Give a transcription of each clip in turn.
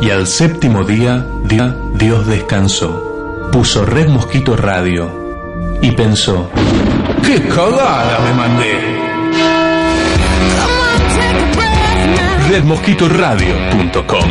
Y al séptimo día, Dios descansó. Puso Red Mosquito Radio y pensó, ¡qué cagada me mandé! redmosquitoradio.com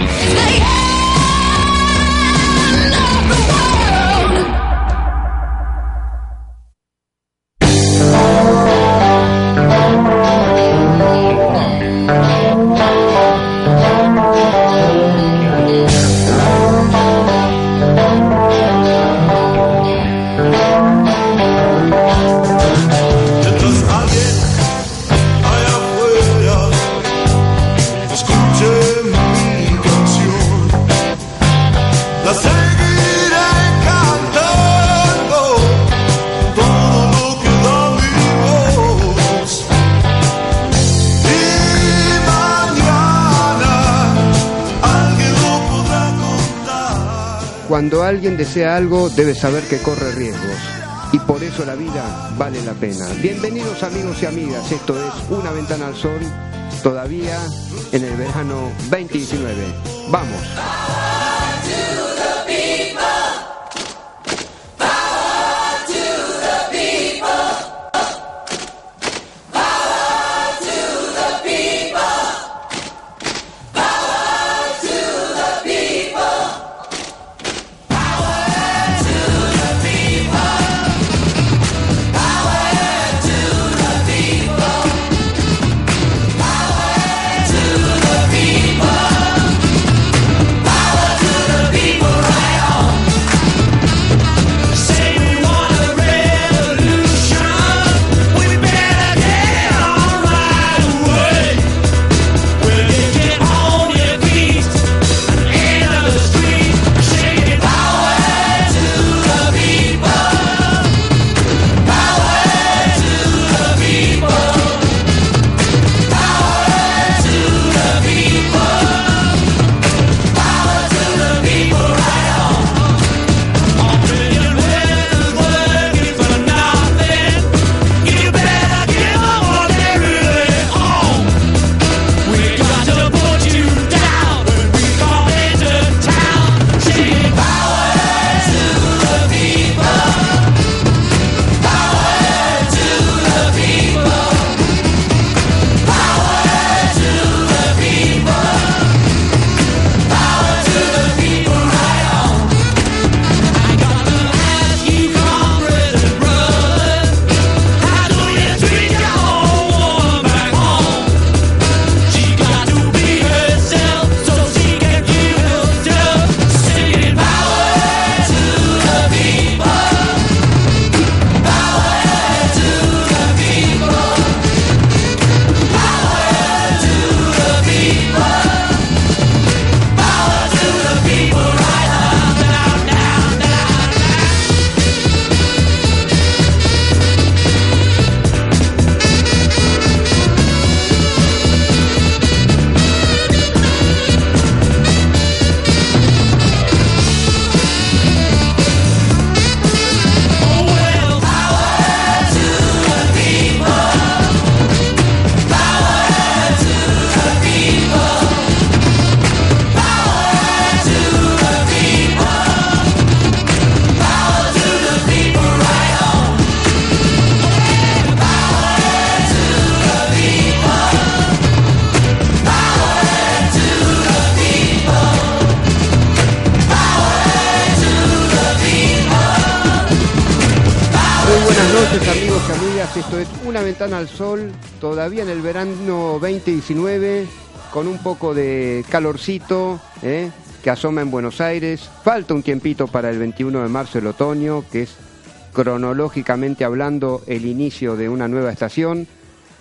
alguien desea algo, debe saber que corre riesgos. Y por eso la vida vale la pena. Bienvenidos amigos y amigas. Esto es Una Ventana al Sol, todavía en el verano 2019. Vamos. Ventana al Sol, todavía en el verano 2019, con un poco de calorcito ¿eh? que asoma en Buenos Aires. Falta un tiempito para el 21 de marzo, el otoño, que es cronológicamente hablando el inicio de una nueva estación.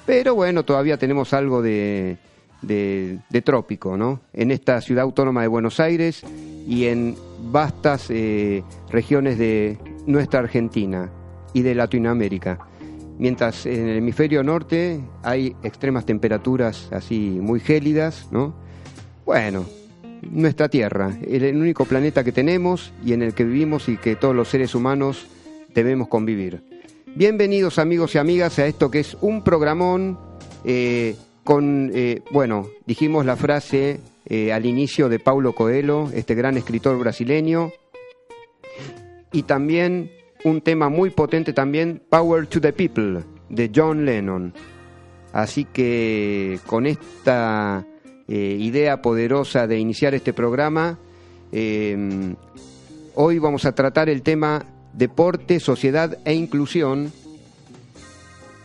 Pero bueno, todavía tenemos algo de, de- de trópico, ¿no? En esta ciudad autónoma de Buenos Aires y en vastas eh, regiones de nuestra Argentina y de Latinoamérica. Mientras en el hemisferio norte hay extremas temperaturas así muy gélidas, ¿no? Bueno, nuestra Tierra, el, único planeta que tenemos y en el que vivimos y que todos los seres humanos debemos convivir. Bienvenidos amigos y amigas a esto que es un programón eh, con, eh, bueno, dijimos la frase eh, al inicio de Paulo Coelho, este gran escritor brasileño. Y también un tema muy potente también, Power to the People, de John Lennon. Así que con esta eh, idea poderosa de iniciar este programa, eh, hoy vamos a tratar el tema deporte, sociedad e inclusión.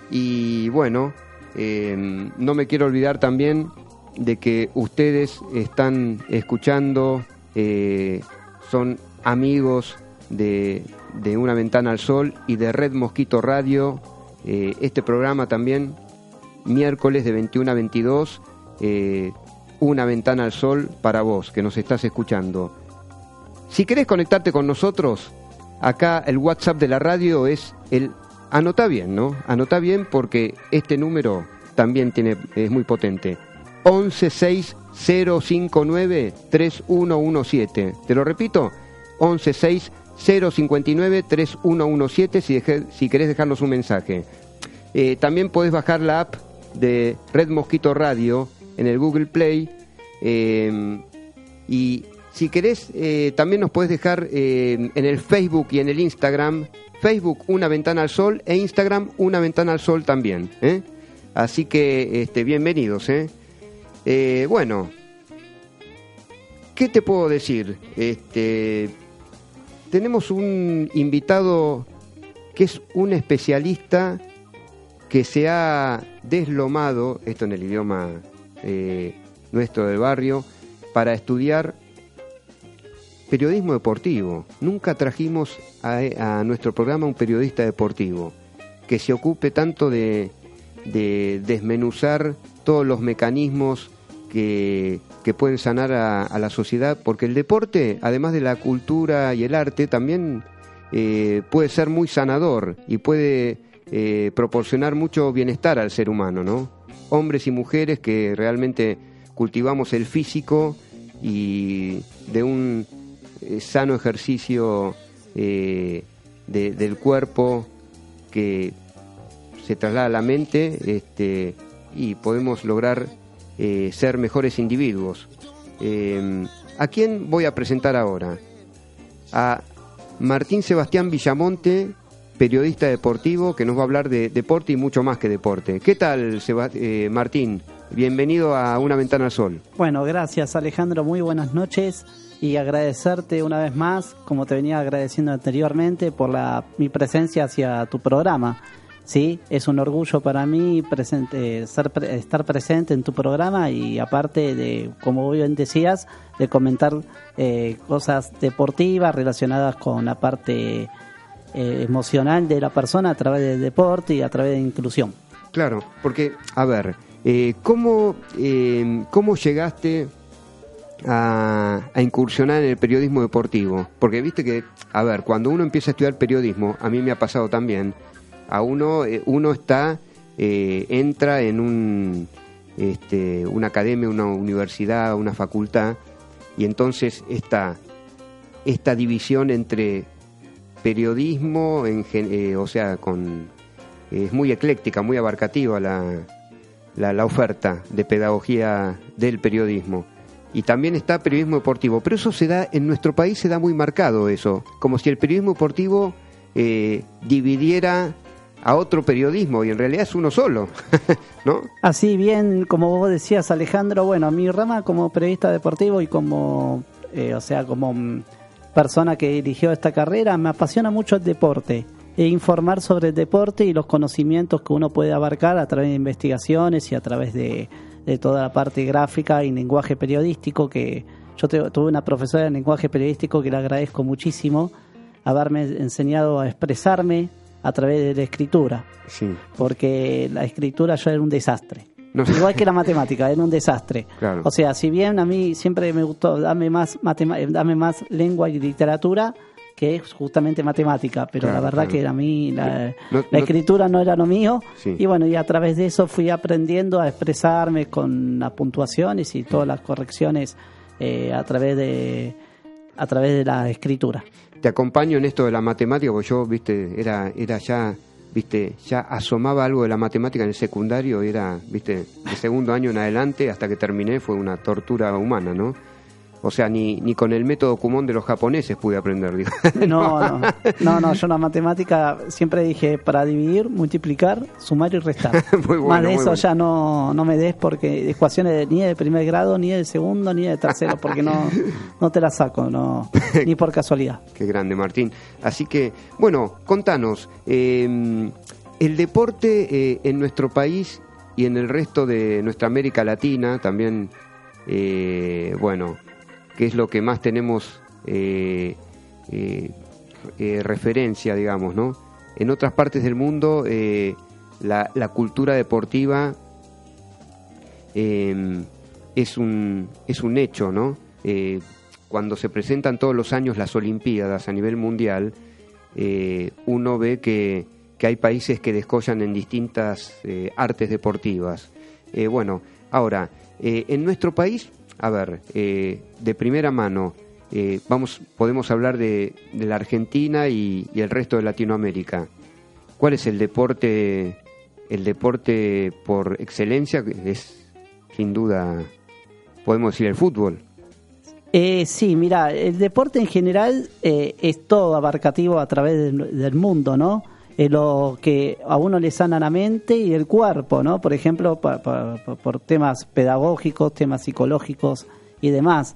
Y bueno, eh, no me quiero olvidar también de que ustedes están escuchando, eh, son amigos de, de Una Ventana al Sol y de Red Mosquito Radio. Eh, este programa también, miércoles de 21 a 22, eh, Una Ventana al Sol para vos, que nos estás escuchando. Si querés conectarte con nosotros, acá el WhatsApp de la radio es el... Anota bien, ¿no? Anota bien porque este número también tiene, es muy potente. 116059-3117. Te lo repito, 116059-3117 si, deje- si querés dejarnos un mensaje. Eh, también podés bajar la app de Red Mosquito Radio en el Google Play. eh, y si querés, eh, también nos podés dejar en el Facebook y en el Instagram. Facebook Una Ventana al Sol e Instagram Una Ventana al Sol también. Así que este, bienvenidos. bueno, ¿qué te puedo decir? Este, tenemos un invitado que es un especialista que se ha deslomado, esto en el idioma eh, nuestro del barrio, para estudiar periodismo deportivo. Nunca trajimos a, nuestro programa un periodista deportivo que se ocupe tanto de desmenuzar todos los mecanismos que, que pueden sanar a, la sociedad, porque el deporte, además de la cultura y el arte, también eh, puede ser muy sanador y puede eh, proporcionar mucho bienestar al ser humano, ¿no? Hombres y mujeres que realmente cultivamos el físico y de un eh, sano ejercicio de- del cuerpo que se traslada a la mente este, y podemos lograr eh, ser mejores individuos. Eh, ¿A quién voy a presentar ahora? A Martín Sebastián Villamonte, periodista deportivo, que nos va a hablar de deporte y mucho más que deporte. ¿Qué tal, eh, Martín? Bienvenido a Una Ventana al Sol. Bueno, gracias Alejandro, muy buenas noches y agradecerte una vez más, como te venía agradeciendo anteriormente, por la, mi presencia hacia tu programa. Sí, es un orgullo para mí presente, ser, estar presente en tu programa y aparte de, como bien decías, de comentar eh, cosas deportivas relacionadas con la parte eh, emocional de la persona a través del deporte y a través de inclusión. Claro, porque, a ver, eh, ¿cómo, eh, ¿cómo llegaste a, a incursionar en el periodismo deportivo? Porque viste que, a ver, cuando uno empieza a estudiar periodismo, a mí me ha pasado también, a uno, eh, uno está, eh, entra en un, este, una academia, una universidad, una facultad, y entonces esta, esta división entre periodismo, en, eh, o sea, con es muy ecléctica, muy abarcativa la, la, la oferta de pedagogía del periodismo. Y también está periodismo deportivo, pero eso se da, en nuestro país se da muy marcado eso, como si el periodismo deportivo eh, dividiera a otro periodismo y en realidad es uno solo, ¿no? Así bien, como vos decías, Alejandro, bueno, mi rama como periodista deportivo y como, eh, o sea, como mm, persona que dirigió esta carrera, me apasiona mucho el deporte e informar sobre el deporte y los conocimientos que uno puede abarcar a través de investigaciones y a través de, de toda la parte gráfica y lenguaje periodístico que yo te- tuve una profesora de lenguaje periodístico que le agradezco muchísimo haberme enseñado a expresarme a través de la escritura Sí, porque la escritura ya era un desastre. No. Igual que la matemática, era un desastre. Claro. O sea, si bien a mí siempre me gustó, dame más, dame más lengua y literatura, que es justamente matemática, pero Claro, la verdad claro. que a mí la, No- la no- escritura no era lo mío. Sí. Y bueno, y a través de eso fui aprendiendo a expresarme con las puntuaciones y todas las correcciones eh, a través de a través de la escritura. Te acompaño en esto de la matemática, porque yo, viste, era, era ya viste, ya asomaba algo de la matemática en el secundario, era, viste, de segundo año en adelante hasta que terminé fue una tortura humana, ¿no? O sea, ni, ni con el método Kumon de los japoneses pude aprender, digo. No, no, no, no, yo la matemática siempre dije para dividir, multiplicar, sumar y restar. Bueno, Más de eso bueno. ya no, no me des porque ecuaciones ni de primer grado, ni de segundo, ni de tercero, porque no, no te las saco, no, ni por casualidad. Qué grande, Martín. Así que, bueno, contanos, eh, el deporte eh, en nuestro país y en el resto de nuestra América Latina, también, eh, bueno, ¿qué es lo que más tenemos eh, eh, eh, referencia, digamos, ¿no? En otras partes del mundo, la, cultura deportiva eh, es, un, es un hecho, ¿no? Cuando se presentan todos los años las Olimpiadas a nivel mundial, uno ve que, que hay países que descollan en distintas artes deportivas. Bueno, ahora, en nuestro país, a ver, eh, de primera mano, eh, vamos, podemos hablar de, la Argentina y, el resto de Latinoamérica. ¿Cuál es el deporte, el deporte por excelencia? Es sin duda, podemos decir el fútbol. Eh, sí, mira, el deporte en general eh, es todo abarcativo a través del mundo, ¿no? Eh, lo que a uno le sana la mente y el cuerpo, ¿no? Por ejemplo, pa- por temas pedagógicos, temas psicológicos y demás.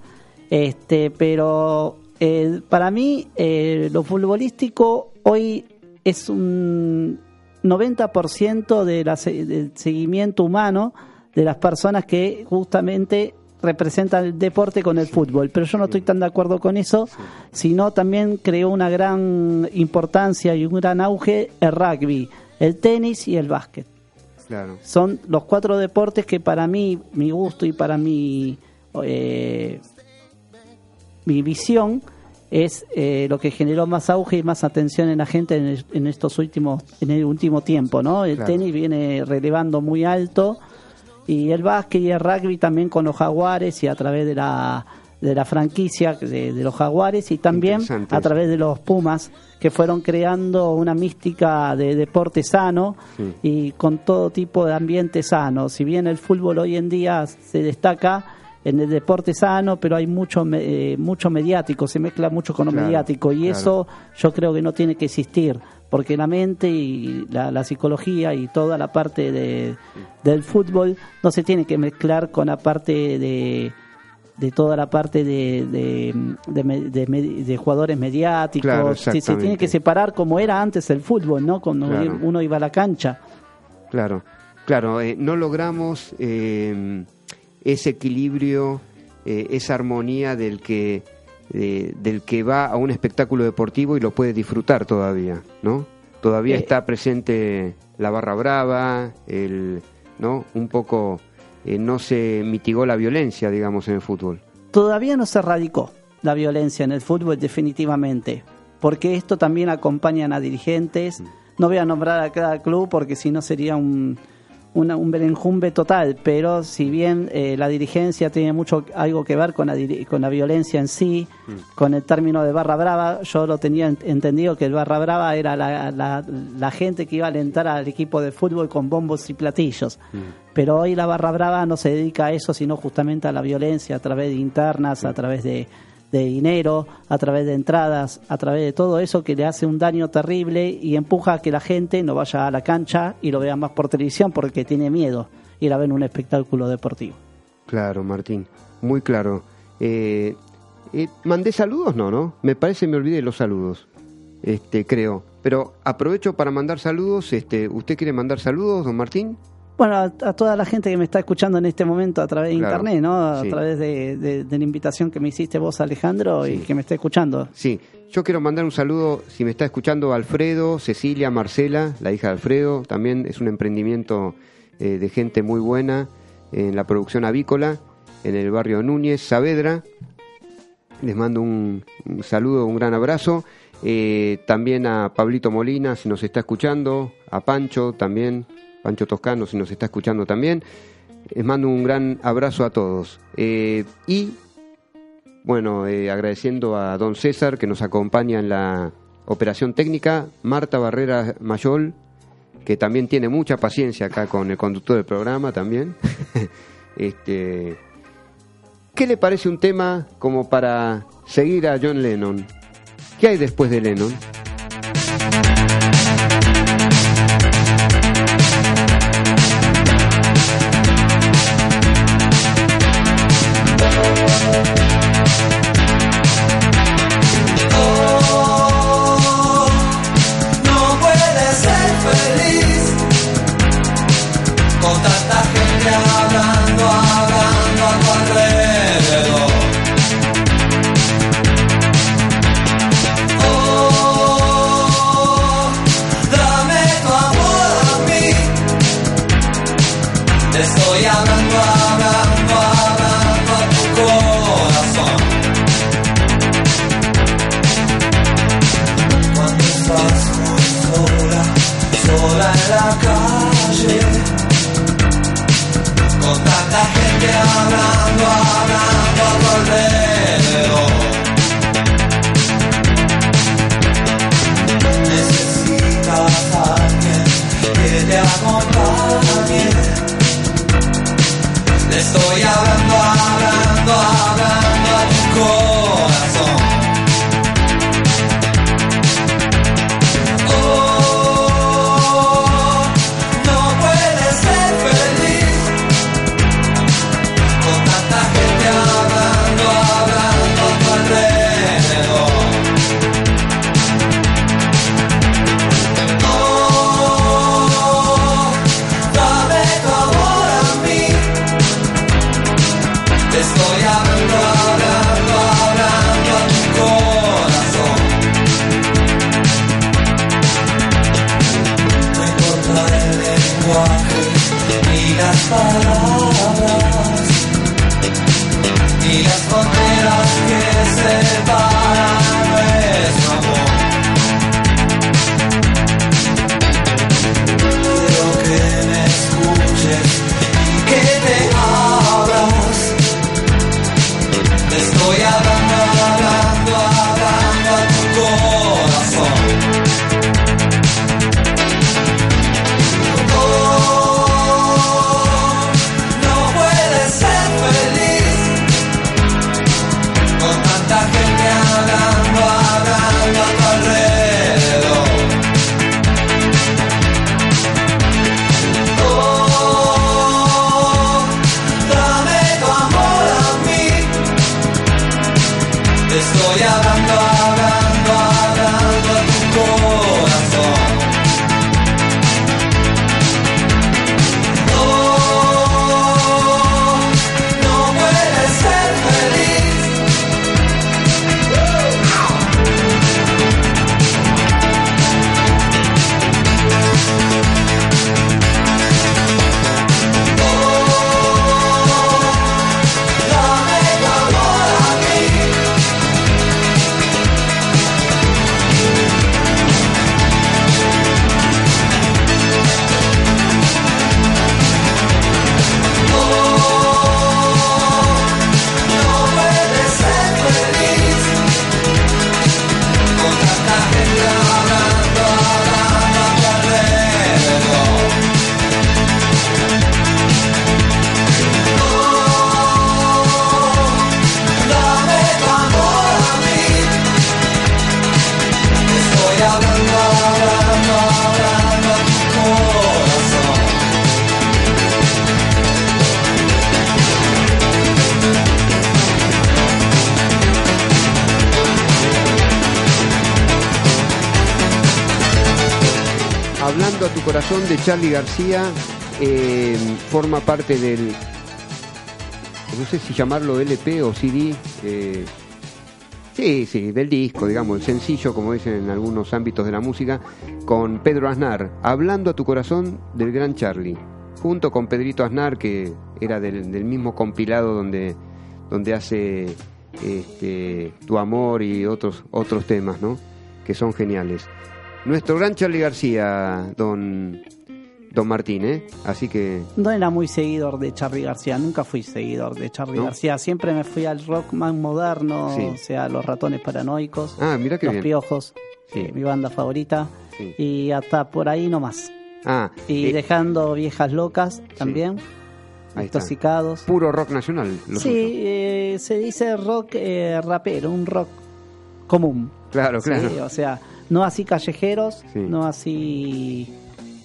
Este, pero eh, para mí eh, lo futbolístico hoy es un 90% de del seguimiento humano de las personas que justamente representan el deporte con el fútbol. Pero yo no estoy tan de acuerdo con eso, sino también creó una gran importancia y un gran auge el rugby, el tenis y el básquet. Claro. Son los cuatro deportes que para mí, mi gusto y para mi, eh, mi visión es eh, lo que generó más auge y más atención en la gente en, el- en estos últimos en el último tiempo, ¿no? El Claro. tenis viene relevando muy alto y el básquet y el rugby también con los jaguares y a través de la de la franquicia de, de los jaguares y también a través de los pumas que fueron creando una mística de deporte sano Sí. y con todo tipo de ambiente sano. Si bien el fútbol hoy en día se destaca en el deporte sano, pero hay mucho eh, mucho mediático, se mezcla mucho con lo Claro, mediático y claro. eso yo creo que no tiene que existir, porque la mente y la, la psicología y toda la parte de, del fútbol no se tiene que mezclar con la parte de de toda la parte de, de, de de jugadores mediáticos, Claro, se, se tiene que separar como era antes el fútbol, ¿no? Cuando Claro. uno iba a la cancha. Claro, claro, eh, no logramos eh, ese equilibrio, eh, esa armonía del que, eh, del que va a un espectáculo deportivo y lo puede disfrutar todavía, ¿no? Todavía Eh. está presente la barra brava, el, ¿no? Un poco eh, no se mitigó la violencia, digamos, en el fútbol. Todavía no se erradicó la violencia en el fútbol definitivamente, porque esto también acompañan a dirigentes. No voy a nombrar a cada club porque si no sería un, una- un berenjumbe total, pero si bien eh, la dirigencia tiene mucho algo que ver con la, con la violencia en sí, con el término de barra brava, yo lo tenía ent- entendido que el barra brava era la, la- la gente que iba a alentar al equipo de fútbol con bombos y platillos. Pero hoy la barra brava no se dedica a eso, sino justamente a la violencia a través de internas, a través de, de dinero, a través de entradas, a través de todo eso que le hace un daño terrible y empuja a que la gente no vaya a la cancha y lo vea más por televisión porque tiene miedo ir a ver un espectáculo deportivo. Claro, Martín, muy claro. Eh, eh, ¿Mandé saludos? No, ¿no? Me parece me olvidé los saludos, este, creo. Pero aprovecho para mandar saludos. Este, ¿Usted quiere mandar saludos, don Martín? Bueno, a, a toda la gente que me está escuchando en este momento a través de Claro, internet, ¿no? A sí. través de, de- de la invitación que me hiciste vos, Alejandro, y que me está escuchando. Sí, yo quiero mandar un saludo, si me está escuchando, Alfredo, Cecilia, Marcela, la hija de Alfredo. También es un emprendimiento eh, de gente muy buena en la producción avícola, en el barrio Núñez, Saavedra. Les mando un, un saludo, un gran abrazo. Eh, también a Pablito Molina, si nos está escuchando, a Pancho también, Pancho Toscano, si nos está escuchando también. Les mando un gran abrazo a todos. Eh, y bueno, eh, agradeciendo a don César que nos acompaña en la operación técnica, Marta Barrera Mayol que también tiene mucha paciencia acá con el conductor del programa también. este, ¿Qué le parece un tema como para seguir a John Lennon? ¿Qué hay después de Lennon? Hablando a tu corazón de Charlie García, eh, forma parte del, no sé si llamarlo LP o CD, eh, sí, sí, del disco, digamos, el sencillo, como dicen en algunos ámbitos de la música, con Pedro Aznar, Hablando a tu corazón del gran Charlie, junto con Pedrito Aznar, que era del, mismo compilado donde, donde hace este, Tu Amor y otros, otros temas, ¿no? Que son geniales. Nuestro gran Charlie García, don, don Martín, ¿eh? Así que No era muy seguidor de Charlie García, nunca fui seguidor de Charlie ¿No? García. Siempre me fui al rock más moderno, Sí. o sea, los ratones paranoicos, Ah, mira qué los bien. piojos, Sí. eh, mi banda favorita, Sí. y hasta por ahí nomás. Ah, Y eh, dejando viejas locas también, intoxicados. puro rock nacional. lo Sí, eh, se dice rock eh, rapero, un rock común. Claro, Sí, claro. o sea, no así callejeros, Sí. no así,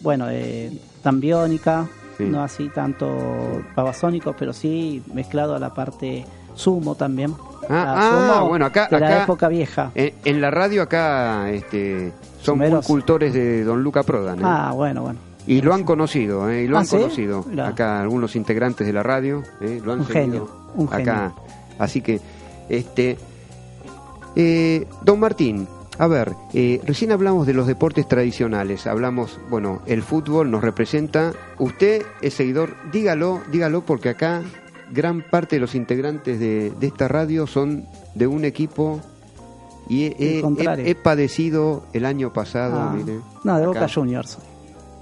bueno, eh, tan biónica, Sí. no así tanto babasónico, pero sí mezclado a la parte sumo también. Ah, ah, bueno, acá- de la época vieja. En, en la radio acá este, son muy cultores de Don Luca Prodan. ¿eh? Ah, bueno, bueno. Y lo han conocido, ¿eh? y lo Ah, han ¿sí? conocido. Mirá. Acá algunos integrantes de la radio, ¿eh? lo han Un seguido genio, un acá. Así que, este, eh, don Martín, a ver, eh, recién hablamos de los deportes tradicionales, hablamos, bueno, el fútbol nos representa. Usted es seguidor, dígalo, dígalo, porque acá gran parte de los integrantes de, de esta radio son de un equipo y he, El he- he- contrario. he padecido el año pasado, Ah, mire. no, de acá. Boca Juniors.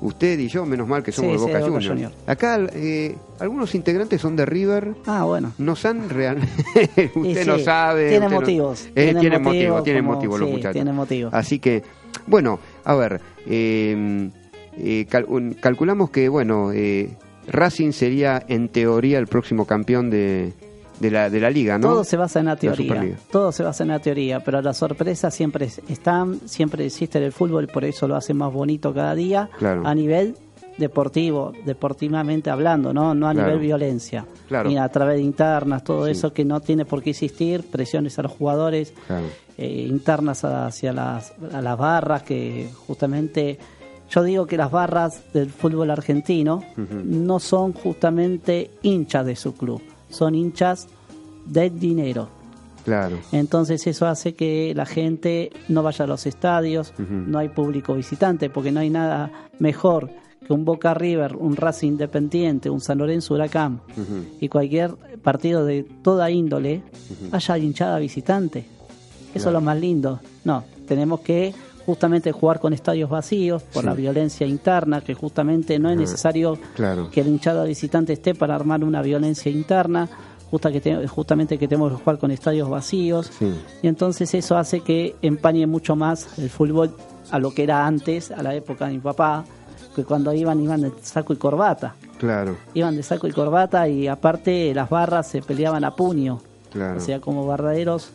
Usted y yo, menos mal que somos Sí, de sí, Boca, de Boca Juniors. Juniors. Acá eh, algunos integrantes son de River. Ah, bueno. Nos han real... Y usted sí, no sabe. Tiene no- motivos. Eh, tiene tiene motivo, motivos tiene como- motivo los muchachos. Tiene motivos. Así que, bueno, a ver, eh, eh, cal- un- calculamos que, bueno, eh, Racing sería en teoría el próximo campeón de, de, la, de la liga, ¿no? Todo se basa en la teoría. Todo se basa en la teoría, pero las sorpresas siempre es- están, siempre existe en el fútbol, por eso lo hace más bonito cada día Claro. a nivel deportivo, deportivamente hablando, no, no a Claro. nivel violencia, Claro. ni a través de internas, todo Sí. eso que no tiene por qué existir, presiones a los jugadores, eh, internas hacia las, a las barras, que justamente yo digo que las barras del fútbol argentino no son justamente hinchas de su club, son hinchas del dinero. Claro. Entonces eso hace que la gente no vaya a los estadios, no hay público visitante, porque no hay nada mejor que un Boca River, un Racing Independiente, un San Lorenzo Huracán y cualquier partido de toda índole haya hinchada visitante. Eso es lo más lindo. No, tenemos que justamente jugar con estadios vacíos por Sí. la violencia interna, que justamente no es Ajá. necesario Claro. que el hinchada visitante esté para armar una violencia interna, justa que te- justamente que tenemos que jugar con estadios vacíos. Sí. Y entonces eso hace que empañe mucho más el fútbol a lo que era antes, a la época de mi papá, que cuando iban, iban de saco y corbata. Claro. Iban de saco y corbata y aparte las barras se peleaban a puño. Claro. O sea, como barraderos.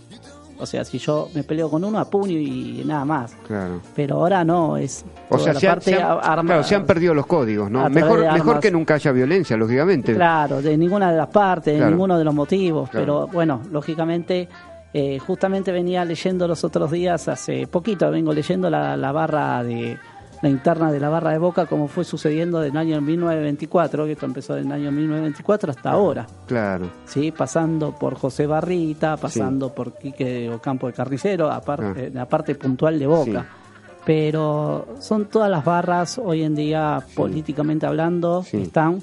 O sea, si yo me peleo con uno a puño y nada más. Claro. Pero ahora no, es. O sea, se han, parte se han- a- arma- claro, se han perdido los códigos, ¿no? Mejor, mejor que nunca haya violencia, lógicamente. Claro, de ninguna de las partes, de Claro. ninguno de los motivos. Claro. Pero bueno, lógicamente, eh, justamente venía leyendo los otros días, hace poquito, vengo leyendo la, la barra de. La interna de la barra de Boca, como fue sucediendo del año 1924, que esto empezó del año 1924 hasta ahora. Claro. ¿sí? pasando por José Barrita, pasando por Quique Ocampo de Carnicero, aparte, Ah. la parte puntual de Boca. Sí. Pero son todas las barras hoy en día, políticamente hablando, están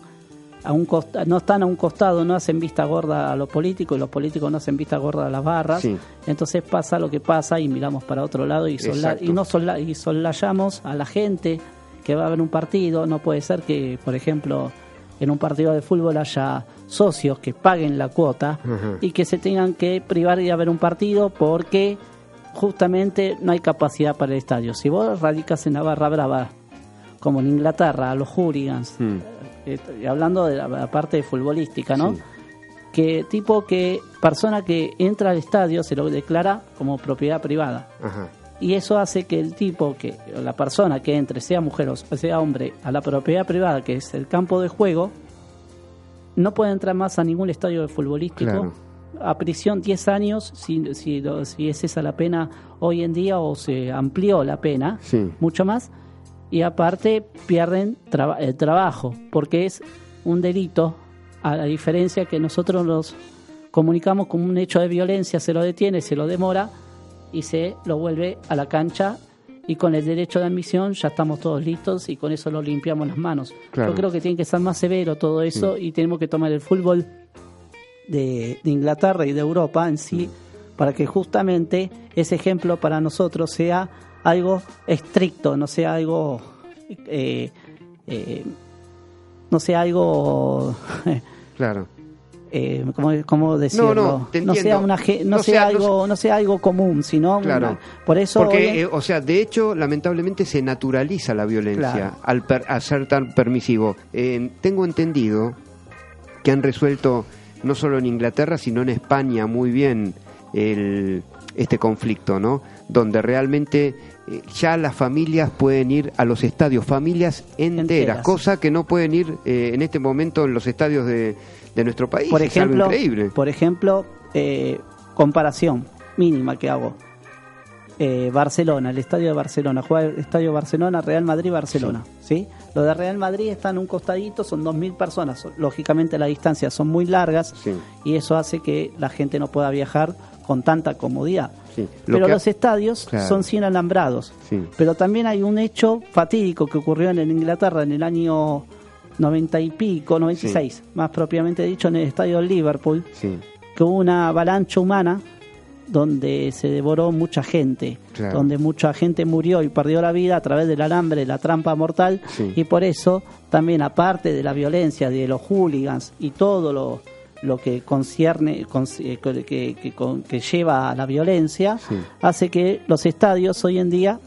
a un costa- no están a un costado, no hacen vista gorda a los políticos y los políticos no hacen vista gorda a las barras. Sí. Entonces pasa lo que pasa y miramos para otro lado y, sola- y no sola- y solayamos a la gente que va a ver un partido. No puede ser que, por ejemplo, en un partido de fútbol haya socios que paguen la cuota y que se tengan que privar de ir a ver un partido porque justamente no hay capacidad para el estadio. Si vos radicas en la barra brava, como en Inglaterra, a los hooligans, Mm. Eh, hablando de la, parte futbolística, ¿no? Sí. Que tipo que persona que entra al estadio se lo declara como propiedad privada. Ajá. Y eso hace que el tipo, que la persona que entre, sea mujer o sea hombre, a la propiedad privada, que es el campo de juego, no puede entrar más a ningún estadio futbolístico. Claro. A prisión 10 años, si, si, si es esa la pena hoy en día o se amplió la pena, Sí. mucho más. Y aparte pierden traba- el trabajo, porque es un delito, a la diferencia que nosotros nos comunicamos como un hecho de violencia, se lo detiene, se lo demora y se lo vuelve a la cancha y con el derecho de admisión ya estamos todos listos y con eso lo limpiamos las manos. Claro. Yo creo que tiene que ser más severo todo eso y tenemos que tomar el fútbol de, de Inglaterra y de Europa en sí para que justamente ese ejemplo para nosotros sea algo estricto, no sea algo eh, eh, no sea algo Claro. eh, ¿cómo, cómo decirlo? no, te sea una no, No sea, algo no sea algo común, sino Claro. una- por eso Porque, eh, o sea, de hecho, lamentablemente se naturaliza la violencia Claro. al, per- al ser tan permisivo. Eh, tengo entendido que han resuelto, no solo en Inglaterra, sino en España muy bien el, este conflicto, ¿no? Donde realmente eh, ya las familias pueden ir a los estadios, familias enteras, Enteras. cosa que no pueden ir eh, en este momento en los estadios de, de nuestro país. por es algo ejemplo, increíble. por ejemplo, eh, comparación mínima que hago. Eh, Barcelona, el estadio de Barcelona, juega el estadio Barcelona, Real Madrid, Barcelona, ¿sí? Lo de Real Madrid está en un costadito, son 2.000 personas, lógicamente las distancias son muy largas Sí. y eso hace que la gente no pueda viajar con tanta comodidad. Sí. Lo Pero que- los estadios Claro. son 100 alambrados. Sí. Pero también hay un hecho fatídico que ocurrió en Inglaterra en el año 90 y pico, 96, más propiamente dicho, en el estadio de Liverpool, Sí. que hubo una avalancha humana donde se devoró mucha gente, Claro. donde mucha gente murió y perdió la vida a través del alambre, la trampa mortal, Sí. y por eso también aparte de la violencia, de los hooligans y todo lo, lo que concierne, conci- eh, que, que- con- que lleva a la violencia, Sí. hace que los estadios hoy en día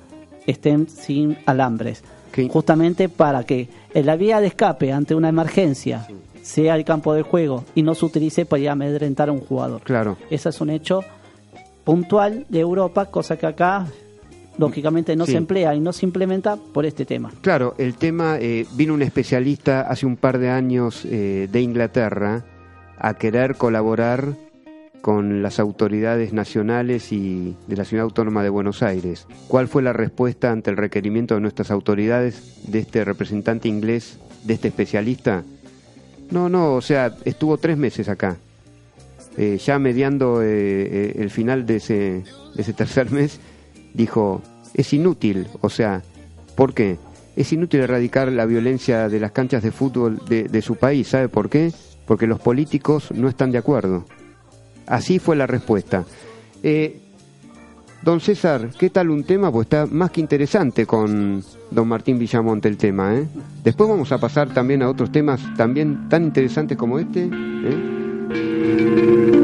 estén sin alambres. Justamente para que en la vía de escape ante una emergencia sea el campo de juego y no se utilice para ir a amedrentar a un jugador. Claro. Ese es un hecho puntual de Europa, cosa que acá lógicamente no Sí. se emplea y no se implementa por este tema. Claro, el tema, eh, vino un especialista hace un par de años eh, de Inglaterra a querer colaborar con las autoridades nacionales y de la Ciudad Autónoma de Buenos Aires. ¿Cuál fue la respuesta ante el requerimiento de nuestras autoridades de este representante inglés, de este especialista? No, no, o sea, estuvo tres meses acá. Eh, ya mediando eh, eh, el final de ese, ese tercer mes, dijo, es inútil, o sea, ¿por qué? Es inútil erradicar la violencia de las canchas de fútbol de su país, ¿sabe por qué? Porque los políticos no están de acuerdo. Así fue la respuesta. Eh, don César, ¿qué tal un tema? Pues está más que interesante con don Martín Villamonte el tema, ¿eh? Después vamos a pasar también a otros temas también tan interesantes como este, ¿eh?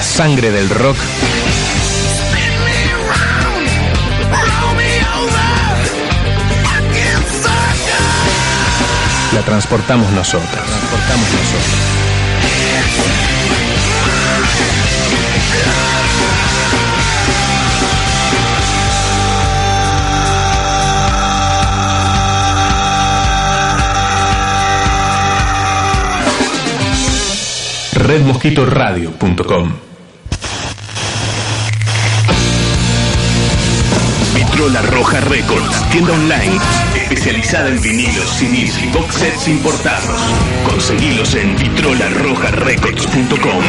Sangre del rock la transportamos nosotros. Transportamos nosotros. redmosquitoradio.com Vitrola Roja Records, tienda online especializada en vinilos, CDs y box sets importados. Conseguilos en vitrolarrojarecords.com.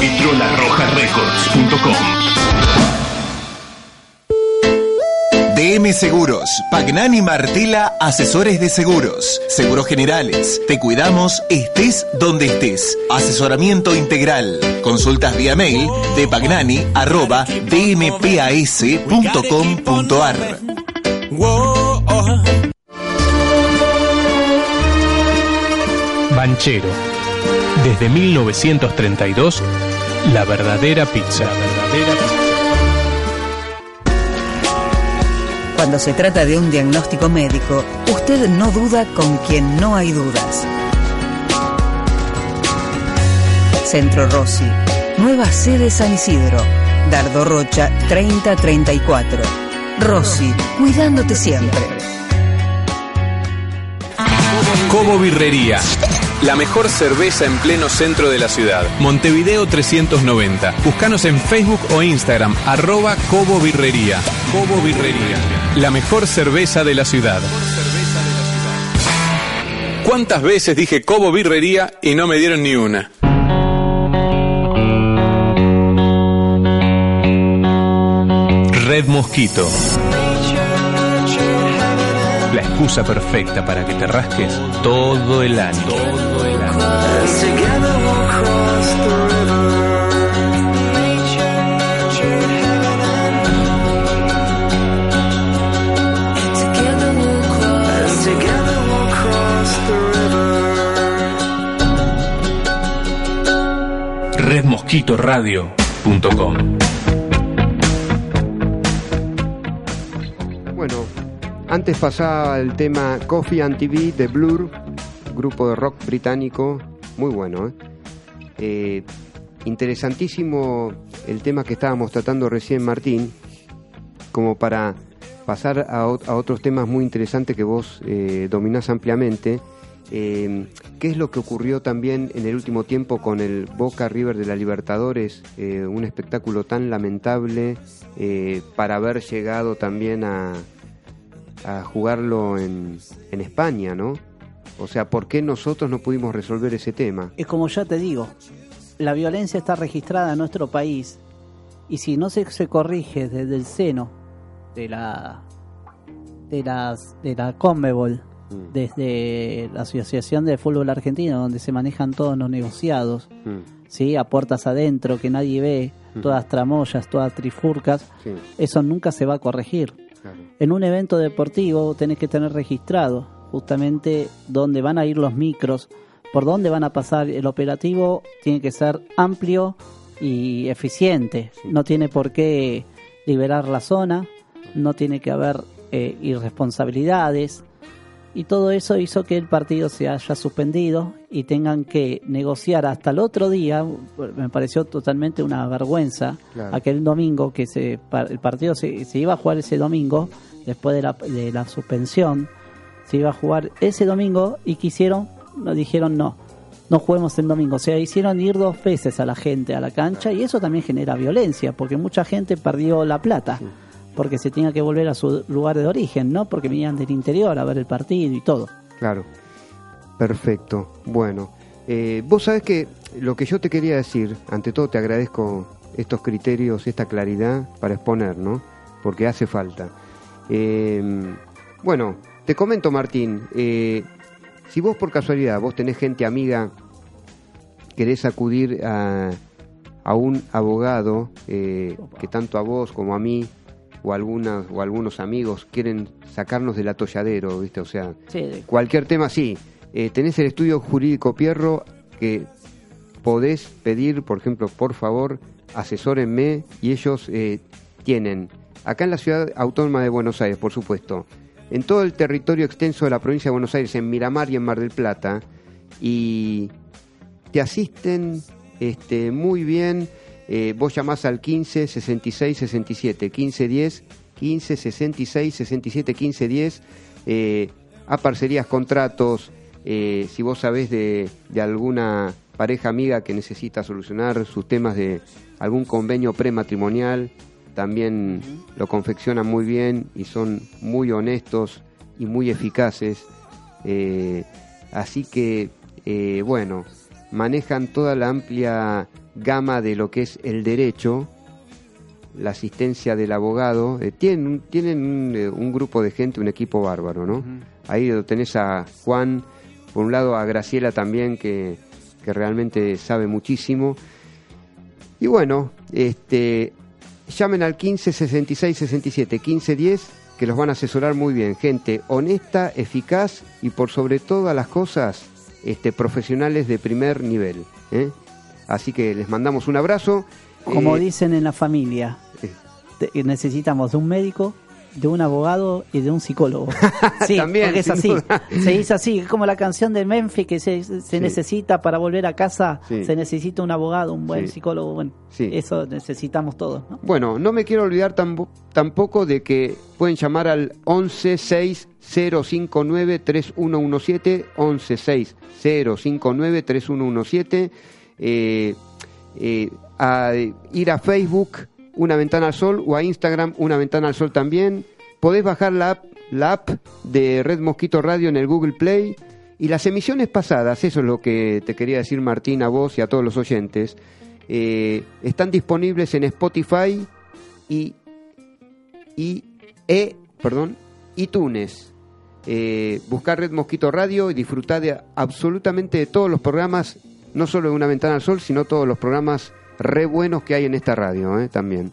vitrolarrojarecords.com. DM Seguros, Pagnani Martela, asesores de seguros, seguros generales. Te cuidamos, estés donde estés. Asesoramiento integral. Consultas vía mail de pagnani arroba dmpas.com.ar. Banchero. Desde 1932, la verdadera pizza. La verdadera pizza. Cuando se trata de un diagnóstico médico, usted no duda con quien no hay dudas. Centro Rossi, nueva sede San Isidro, Dardo Rocha 3034. Rossi, cuidándote siempre. Cobo Birrería. La mejor cerveza en pleno centro de la ciudad. Montevideo 390. Búscanos en Facebook o Instagram, arroba Cobo Birrería. Cobo Birrería. La mejor cerveza de la ciudad. ¿Cuántas veces dije Cobo Birrería y no me dieron ni una? Red Mosquito. Excusa perfecta para que te rasques todo el año. Todo el año. redmosquitoradio.com antes pasaba el tema Coffee and TV de Blur, grupo de rock británico, muy bueno. ¿eh? Eh, interesantísimo el tema que estábamos tratando recién, Martín, como para pasar a, ot- a otros temas muy interesantes que vos eh, dominás ampliamente. Eh, ¿Qué es lo que ocurrió también en el último tiempo con el Boca River de la Libertadores? Eh, un espectáculo tan lamentable eh, para haber llegado también a, a jugarlo en, en España, ¿no? O sea, ¿por qué nosotros no pudimos resolver ese tema? Es como ya te digo, la violencia está registrada en nuestro país y si no se, se corrige desde el seno de la de las de la Conmebol, Mm. desde la Asociación de Fútbol Argentino, donde se manejan todos los negociados, Mm, sí, a puertas adentro que nadie ve, todas tramoyas, todas trifurcas, sí, eso nunca se va a corregir. Claro. En un evento deportivo tenés que tener registrado justamente dónde van a ir los micros, por dónde van a pasar. El operativo tiene que ser amplio y eficiente. No tiene por qué liberar la zona, no tiene que haber eh, irresponsabilidades. Y todo eso hizo que el partido se haya suspendido y tengan que negociar hasta el otro día. Me pareció totalmente una vergüenza Claro. aquel domingo que se, el partido se, se iba a jugar ese domingo, después de la, de la suspensión, se iba a jugar ese domingo y quisieron, nos dijeron no, no juguemos el domingo. O sea, hicieron ir dos veces a la gente a la cancha y eso también genera violencia, porque mucha gente perdió la plata, porque se tenía que volver a su lugar de origen, ¿no? Porque venían del interior a ver el partido y todo. Claro. Perfecto. Bueno, eh, vos sabés que lo que yo te quería decir, ante todo te agradezco estos criterios, esta claridad para exponer, ¿no? Porque hace falta. Eh, bueno, te comento, Martín, eh, si vos por casualidad, vos tenés gente amiga, querés acudir a, a un abogado eh, que tanto a vos como a mí o algunas o algunos amigos quieren sacarnos del atolladero, ¿viste? O sea, Sí, cualquier tema sí. Eh, tenés el estudio jurídico Pierro que podés pedir, por ejemplo, por favor, asesórenme y ellos eh, tienen, acá en la ciudad autónoma de Buenos Aires, por supuesto, en todo el territorio extenso de la provincia de Buenos Aires, en Miramar y en Mar del Plata, y te asisten este, muy bien. Eh, vos llamás al 15 66 67 15 10 15 66 67 15 10 eh, a parcerías, contratos. eh, si vos sabés de, de alguna pareja amiga que necesita solucionar sus temas de algún convenio prematrimonial, también lo confeccionan muy bien y son muy honestos y muy eficaces. Eh, así que, bueno, manejan toda la amplia gama de lo que es el derecho, la asistencia del abogado. eh, tienen un- tienen un, eh, un grupo de gente, un equipo bárbaro, ¿no? Ahí lo tenés a Juan, por un lado a Graciela también, que, que realmente sabe muchísimo. Y bueno, este, llamen al 15 66 67 15 10 que los van a asesorar muy bien. Gente honesta, eficaz y por sobre todas las cosas, este, profesionales de primer nivel. ¿eh? Así que les mandamos un abrazo. Como Eh, dicen en la familia, eh, necesitamos de un médico, de un abogado y de un psicólogo. Sí, También, porque es así. duda. Se dice así, es como la canción de Memphis que se, se Sí. necesita para volver a casa, Sí. se necesita un abogado, un buen Sí. psicólogo, bueno, Sí. eso necesitamos todos, ¿no? Bueno, no me quiero olvidar tampo- tampoco de que pueden llamar al 1160593117, 1160593117, eh, eh, ir a Facebook, Una Ventana al Sol, o a Instagram, Una Ventana al Sol también. Podés bajar la app, la app de Red Mosquito Radio en el Google Play. Y las emisiones pasadas, eso es lo que te quería decir Martín a vos y a todos los oyentes, eh, están disponibles en Spotify y, y e, perdón, iTunes. Eh, buscar Red Mosquito Radio y disfrutar de absolutamente de todos los programas, no solo de Una Ventana al Sol, sino todos los programas re buenos que hay en esta radio eh, también.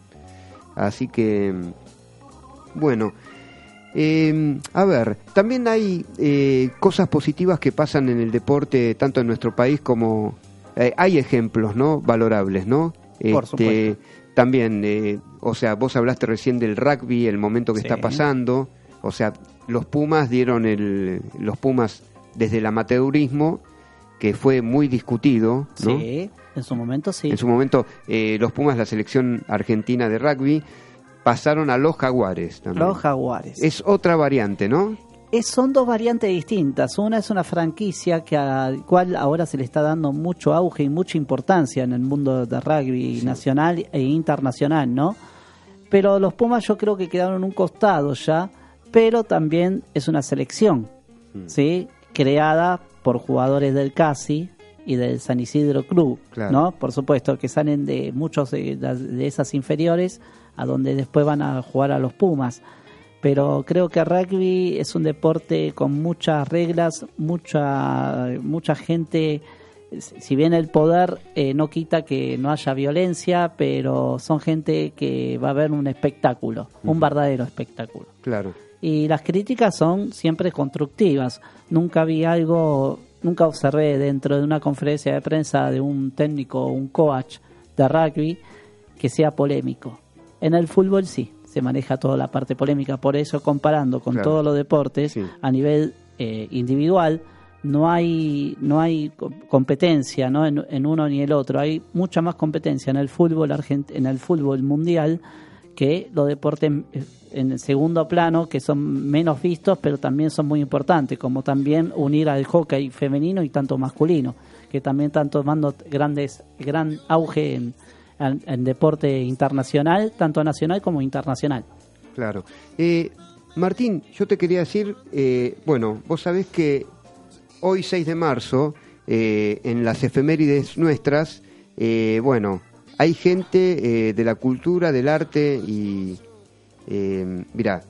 Así que, mm, bueno, eh, a ver, también hay eh, cosas positivas que pasan en el deporte, tanto en nuestro país como... eh, hay ejemplos, ¿no? Valorables, ¿no? Por Este, supuesto. También, eh, o sea, vos hablaste recién del rugby, el momento que Sí. está pasando. O sea, los Pumas dieron el... Los Pumas desde el amateurismo, que fue muy discutido, ¿no? Sí, en su momento sí. En su momento, eh, los Pumas, la selección argentina de rugby, pasaron a los Jaguares también. Los Jaguares. Es otra variante, ¿no? Es- son dos variantes distintas. Una es una franquicia que al cual ahora se le está dando mucho auge y mucha importancia en el mundo de rugby nacional e internacional, ¿no? Pero los Pumas yo creo que quedaron en un costado ya, pero también es una selección, ¿sí? Creada por jugadores del CASI y del San Isidro Club, Claro. ¿no? Por supuesto, que salen de muchos de, de esas inferiores a donde después van a jugar a los Pumas pero creo que rugby es un deporte con muchas reglas, mucha mucha gente. Si bien el poder eh, no quita que no haya violencia, pero son gente que va a ver un espectáculo, un verdadero espectáculo. Claro. Y las críticas son siempre constructivas. Nunca vi algo, nunca observé dentro de una conferencia de prensa de un técnico o un coach de rugby que sea polémico. En el fútbol sí, se maneja toda la parte polémica. Por eso, comparando con Claro. todos los deportes, Sí. a nivel eh, individual, no hay no hay co- competencia ¿no? En, en uno ni el otro. Hay mucha más competencia en el fútbol argent en el fútbol mundial que los deportes eh, en el segundo plano que son menos vistos pero también son muy importantes como también unir al hockey femenino y tanto masculino que también están tomando grandes gran auge en, en- deporte internacional tanto nacional como internacional Claro. Eh, Martín, yo te quería decir, eh, bueno, vos sabés que hoy 6 de marzo, eh, en las efemérides nuestras, eh, bueno, hay gente eh, de la cultura, del arte y, eh, mira,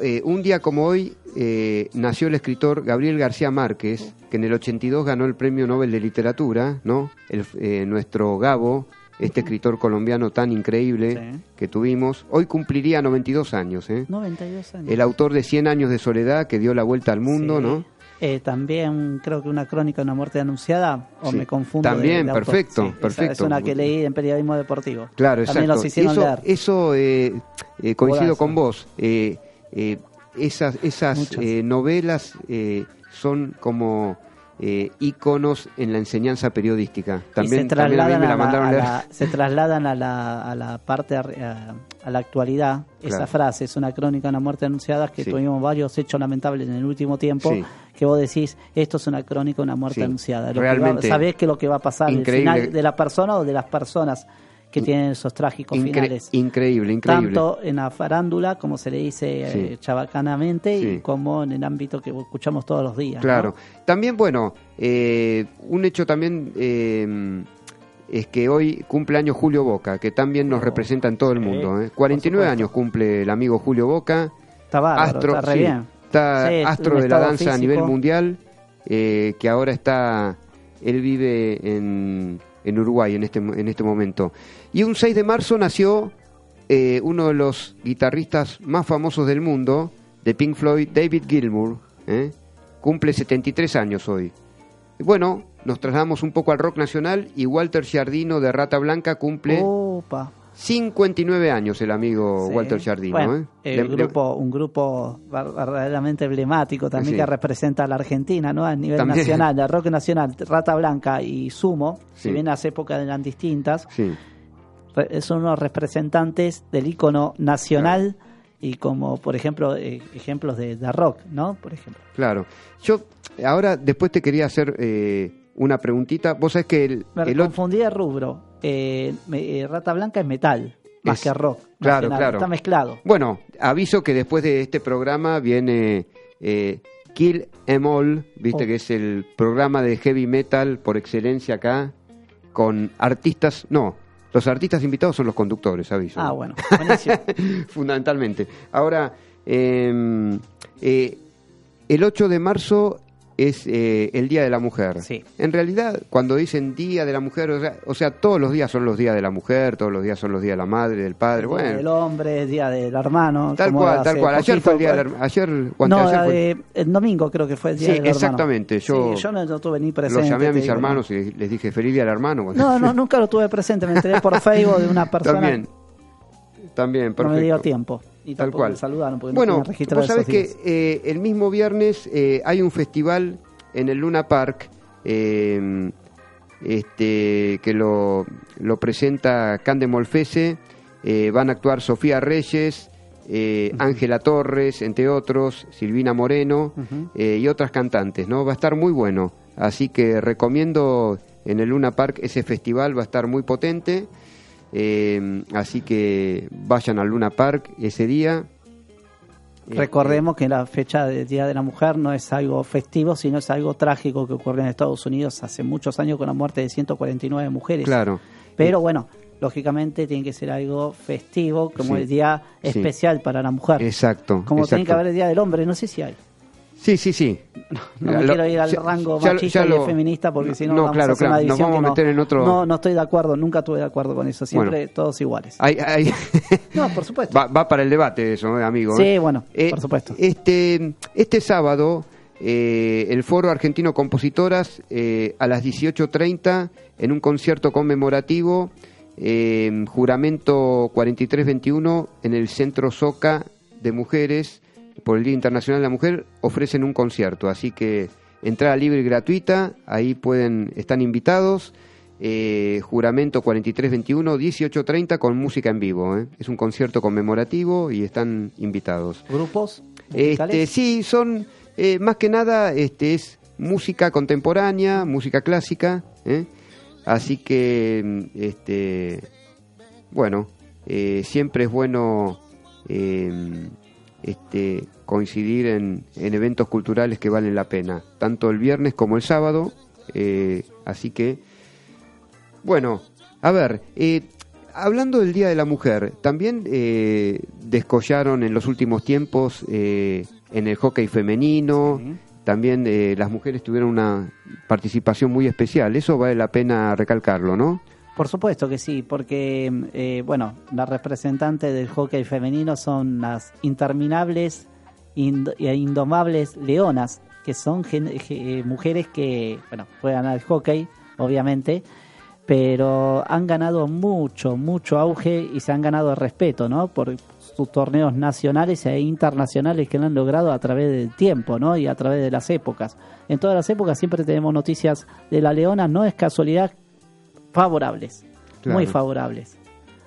eh, un día como hoy eh, nació el escritor Gabriel García Márquez, que en el 82 ganó el Premio Nobel de Literatura, ¿no? El, eh, nuestro Gabo, este escritor colombiano tan increíble Sí. que tuvimos, hoy cumpliría 92 años, ¿eh? 92 años El autor de 100 años de soledad que dio la vuelta al mundo, Sí. ¿no? Eh, también creo que una crónica de una muerte anunciada, o Sí. me confundo. de- También, de autor. perfecto, Sí, perfecto. Es una que leí en periodismo deportivo. Claro, También exacto. los hicieron eso, leer. eso eh, eh, coincido con vos. Eh, eh, esas esas eh, novelas eh, son como eh, íconos en la enseñanza periodística. También, y se también a mí trasladan, a la a la- se trasladan a la, a la parte, ar- a, a la actualidad. Claro. Esa frase es una crónica de una muerte anunciada que Sí. tuvimos varios hechos lamentables en el último tiempo. Sí. Que vos decís, esto es una crónica de una muerte Sí. anunciada. Lo que Realmente. va- sabés que lo que va a pasar el final de la persona o de las personas que tienen esos trágicos Incre- finales. increíble, increíble. Tanto en la farándula, como se le dice Sí. eh, chabacanamente, Sí. y como en el ámbito que escuchamos todos los días. ¿no? Claro. También, bueno, eh, un hecho también eh, es que hoy cumple años Julio Boca, que también nos Oh, representa en todo el mundo. ¿eh? por 49 supuesto. años cumple el amigo Julio Boca. Está bárbaro, astro, está re sí, bien. está astro de la danza a nivel mundial, eh, que ahora está, él vive en, en Uruguay en este, en este momento. Y un 6 de marzo nació eh, uno de los guitarristas más famosos del mundo, de Pink Floyd, David Gilmour, ¿eh? cumple 73 años hoy. Y bueno, nos trasladamos un poco al rock nacional y Walter Giardino de Rata Blanca cumple Opa. 59 años el amigo Sí. Walter Giardino. Bueno, ¿eh? el grupo, un grupo ver- verdaderamente emblemático también Sí. que representa a la Argentina, ¿no? A nivel También. nacional, el rock nacional, Rata Blanca y Sumo, Sí. si bien las épocas eran distintas, son unos representantes del ícono nacional y como, por ejemplo, eh, ejemplos de, de rock, ¿no? Por ejemplo. Claro. Yo ahora después te quería hacer eh, una preguntita. Vos sabés que el, Me el confundí de rubro. Eh, eh, Rata Blanca es metal, más Es- que rock. claro, claro. Está mezclado. Bueno, aviso que después de este programa viene eh, Kill Em All, viste Oh. que es el programa de heavy metal por excelencia acá, con artistas, no, los artistas invitados son los conductores, aviso. Ah, bueno, buenísimo. Fundamentalmente. Ahora, eh, eh, el 8 de marzo es eh, el Día de la Mujer. Sí. En realidad, cuando dicen Día de la Mujer, o sea, o sea, todos los días son los días de la mujer, todos los días son los días de la madre, del padre, Día del bueno. hombre, día del hermano. Tal como cual, tal cual. Ayer poquito fue el día del hermano. Ayer, No, fue- el domingo creo que fue el día Sí, del hermano. exactamente. Yo, Sí, yo no, no tuve ni los presente. llamé a mis digo, hermanos y les dije feliz día del hermano. Bueno, No, no, nunca lo tuve presente. Me enteré por Facebook de una persona. También, también, no perfecto. me dio tiempo. Y Tal cual. me saludaron porque Bueno, no vos sabés que eh, el mismo viernes eh, hay un festival en el Luna Park eh, este, que lo, lo presenta Cande Molfese. eh, van a actuar Sofía Reyes, eh, Ángela Torres, entre otros, Silvina Moreno eh, y otras cantantes. ¿no? Va a estar muy bueno. Así que recomiendo en el Luna Park ese festival, va a estar muy potente. Eh, así que vayan al Luna Park ese día. Eh, Recordemos que la fecha del Día de la Mujer no es algo festivo, sino es algo trágico que ocurrió en Estados Unidos hace muchos años con la muerte de 149 mujeres. Claro. Pero bueno, lógicamente tiene que ser algo festivo, como Sí, el día sí. especial para la mujer. Exacto. como tiene que haber el Día del Hombre, no sé si hay. Sí, sí, sí. No me Lo- quiero ir al ya- rango ya- machista ya y lo- feminista porque si no, No, vamos claro, a hacer claro, una nos división vamos que a no- meter en otro- No, no estoy de acuerdo, nunca estuve de acuerdo con eso. Siempre Bueno. todos iguales. Hay- hay- No, por supuesto. va, va para el debate eso, eh, amigo. Sí, eh. bueno, Eh, por supuesto. Este, este sábado, eh, el Foro Argentino Compositoras, eh, a las 18.30, en un concierto conmemorativo, juramento 4321, en el Centro Soca de Mujeres, por el Día Internacional de la Mujer, ofrecen un concierto. Así que entrada libre y gratuita, ahí pueden, están invitados. Eh, juramento 4321, 18.30 con música en vivo. ¿eh? Es un concierto conmemorativo y están invitados. ¿Grupos? Este, sí, son eh, más que nada este es música contemporánea, música clásica, así que este bueno siempre es bueno este coincidir en, en eventos culturales que valen la pena, tanto el viernes como el sábado, eh, así que bueno, a ver, eh, hablando del Día de la Mujer, también eh, descollaron en los últimos tiempos eh, en el hockey femenino, Sí. también eh, las mujeres tuvieron una participación muy especial, eso vale la pena recalcarlo, ¿no? Por supuesto que sí, porque, eh, bueno, las representantes del hockey femenino son las interminables e indomables leonas que son eh, mujeres que, bueno, juegan al hockey, obviamente, pero han ganado mucho, mucho auge y se han ganado respeto, ¿no? Por sus torneos nacionales e internacionales que lo han logrado a través del tiempo, ¿no? Y a través de las épocas. En todas las épocas siempre tenemos noticias de la Leona, no es casualidad, favorables, Claro. muy favorables.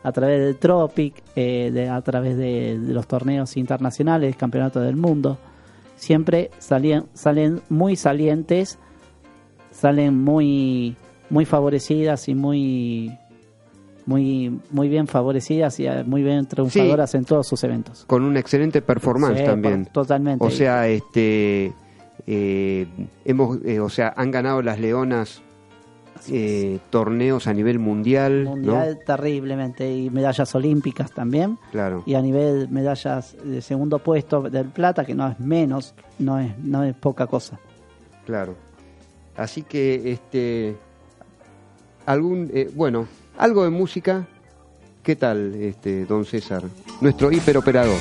A través del Tropic, eh, de, a través de, de los torneos internacionales, campeonatos del mundo, siempre salían, salen muy salientes, salen muy, muy favorecidas y muy, muy, muy bien favorecidas y eh, muy bien triunfadoras en todos sus eventos. Con una excelente performance Sí, también. totalmente. O sea, este, eh, hemos, eh, o sea, han ganado las Leonas eh, torneos a nivel mundial, Mundial terriblemente y medallas olímpicas también. Claro. y a nivel medallas de segundo puesto del plata que no es menos no es no es poca cosa Claro. Así que, este, algún, eh, bueno, algo de música. ¿Qué tal, este, don César? Nuestro hiperoperador.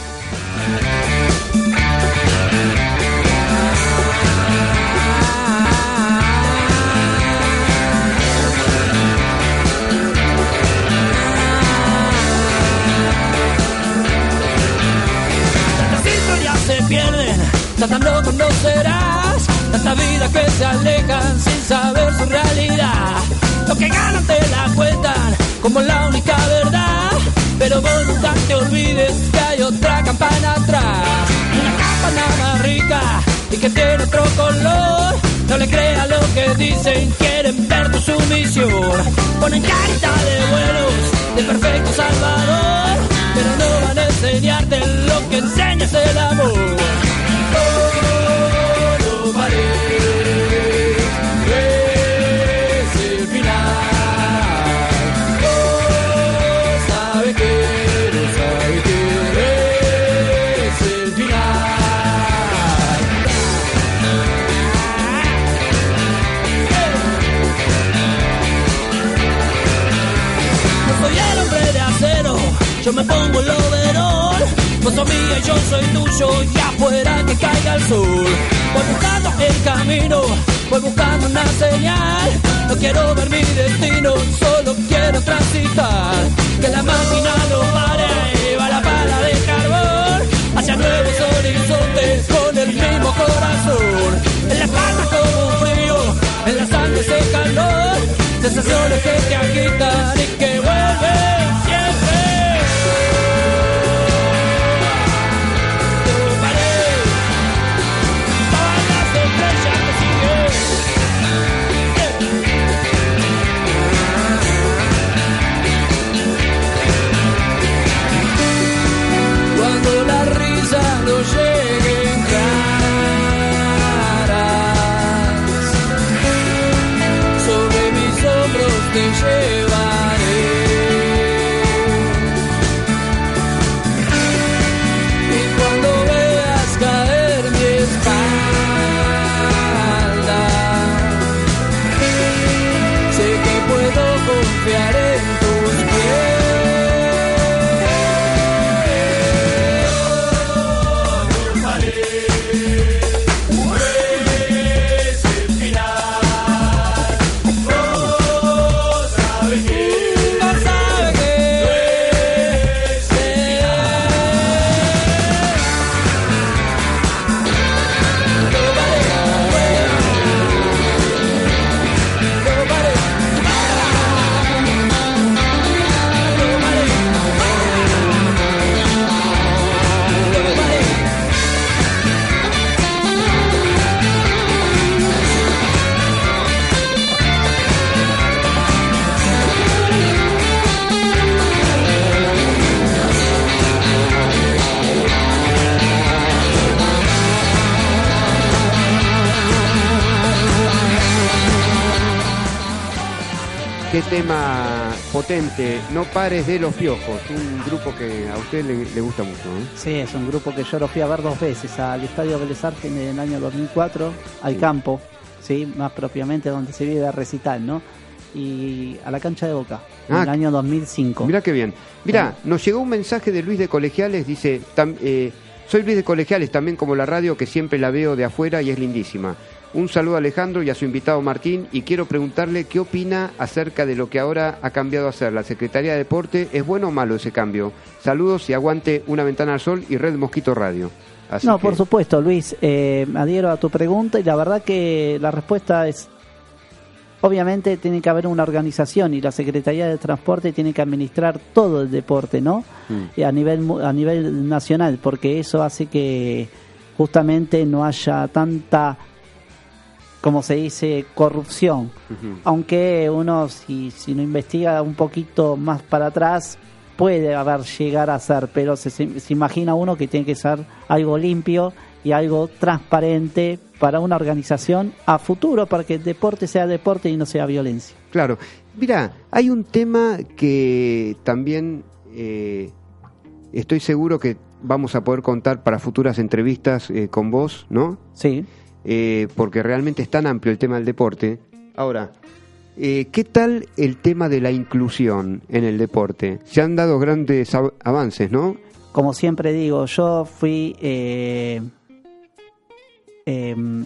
Pierden, tantas no conocerás, tanta vida que se alejan sin saber su realidad. Lo que ganan te la cuentan como la única verdad, pero vos nunca te olvides que hay otra campana atrás. Una campana más rica y que tiene otro color. No le creas lo que dicen, quieren ver tu sumisión. Ponen carita de vuelos, de perfecto salvador, pero no van a enseñarte lo que enseña es el amor. Yo me pongo el overol. Sos mía yo soy tuyo y afuera que caiga el sol. Voy buscando el camino, voy buscando una señal. No quiero ver mi destino, solo quiero transitar. Que la máquina no pare y va la pala de carbón hacia nuevos horizontes con el mismo corazón. En la espalda como un frío, en la sangre ese calor, sensaciones que te agitan y que vuelven potente. No pares de los piojos. Un grupo que a usted le, le gusta mucho. ¿eh? sí es un grupo que yo lo fui a ver dos veces al estadio Vélez en el año 2004 al campo sí más propiamente donde se vive recital no y a la cancha de Boca en Ah, el año 2005 Mira qué bien. Mira, nos llegó un mensaje de Luis de Colegiales. Dice, tam- eh, Soy Luis de Colegiales, también como la radio, que siempre la veo de afuera y es lindísima. Un saludo a Alejandro y a su invitado Martín y quiero preguntarle qué opina acerca de lo que ahora ha cambiado a hacer la Secretaría de Deporte. ¿Es bueno o malo ese cambio? Saludos y aguante Una Ventana al Sol y Red Mosquito Radio. Así no, que- por supuesto, Luis, eh, adhiero a tu pregunta y la verdad que la respuesta es, obviamente tiene que haber una organización y la Secretaría de Transporte tiene que administrar todo el deporte, ¿no? Mm. A nivel a nivel nacional, porque eso hace que justamente no haya tanta, como se dice, corrupción. Aunque uno, si, si no investiga un poquito más para atrás, puede haber llegar a ser, pero se, se- se imagina uno que tiene que ser algo limpio y algo transparente para una organización a futuro, para que el deporte sea deporte y no sea violencia. Claro. Mira, hay un tema que también eh, estoy seguro que vamos a poder contar para futuras entrevistas eh, con vos, ¿no? Sí. Eh, porque realmente es tan amplio el tema del deporte. Ahora, eh, ¿qué tal el tema de la inclusión en el deporte? Se han dado grandes av- avances, ¿no? Como siempre digo, yo fui eh, em,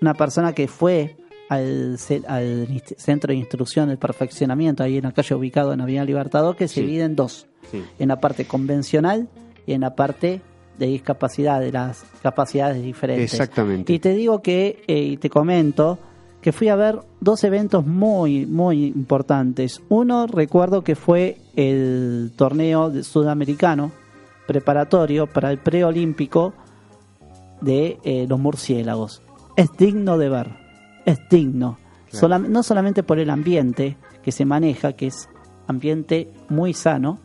una persona que fue al, centro de instrucción del perfeccionamiento, ahí en la calle ubicado en Avenida Libertador, que se Sí. divide en dos, Sí. en la parte convencional y en la parte de discapacidad, de las capacidades diferentes. Exactamente. Y te digo que, eh, y te comento, que fui a ver dos eventos muy, muy importantes. Uno, recuerdo que fue el torneo de- sudamericano preparatorio para el preolímpico de eh, los murciélagos. Es digno de ver, es digno. Solam- no solamente por el ambiente que se maneja, que es ambiente muy sano,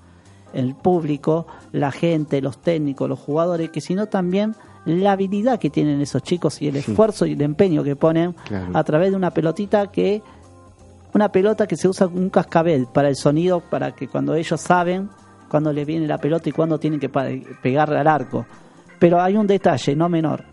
el público, la gente, los técnicos, los jugadores, que sino también la habilidad que tienen esos chicos y el esfuerzo y el empeño que ponen Claro. a través de una pelotita que una pelota que se usa como un cascabel para el sonido para que cuando ellos saben cuando les viene la pelota y cuando tienen que pegarle al arco. Pero hay un detalle no menor,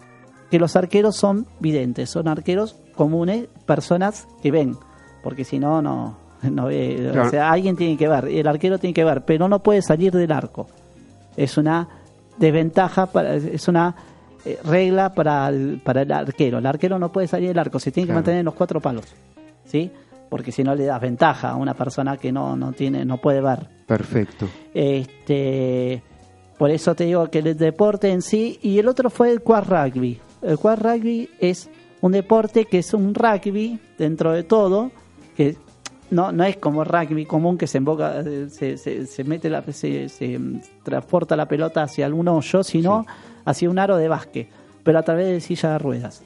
que los arqueros son videntes, son arqueros comunes, personas que ven, porque si no, no, no. Claro. O sea, alguien tiene que ver, el arquero tiene que ver, pero no puede salir del arco. Es una desventaja, para, es una eh, regla para el, para el arquero. El arquero no puede salir del arco, se tiene que mantener en los cuatro palos, ¿sí? Porque si no le das ventaja a una persona que no, no tiene, no puede ver. Perfecto. Este, por eso te digo que el deporte en sí y el otro fue el quad rugby. El quad rugby es un deporte que es un rugby dentro de todo, que no, no es como rugby común que se emboca, se, se, se mete la, se, se, mm, transporta la pelota hacia algún hoyo, sino hacia un aro de básquet, pero a través de silla de ruedas.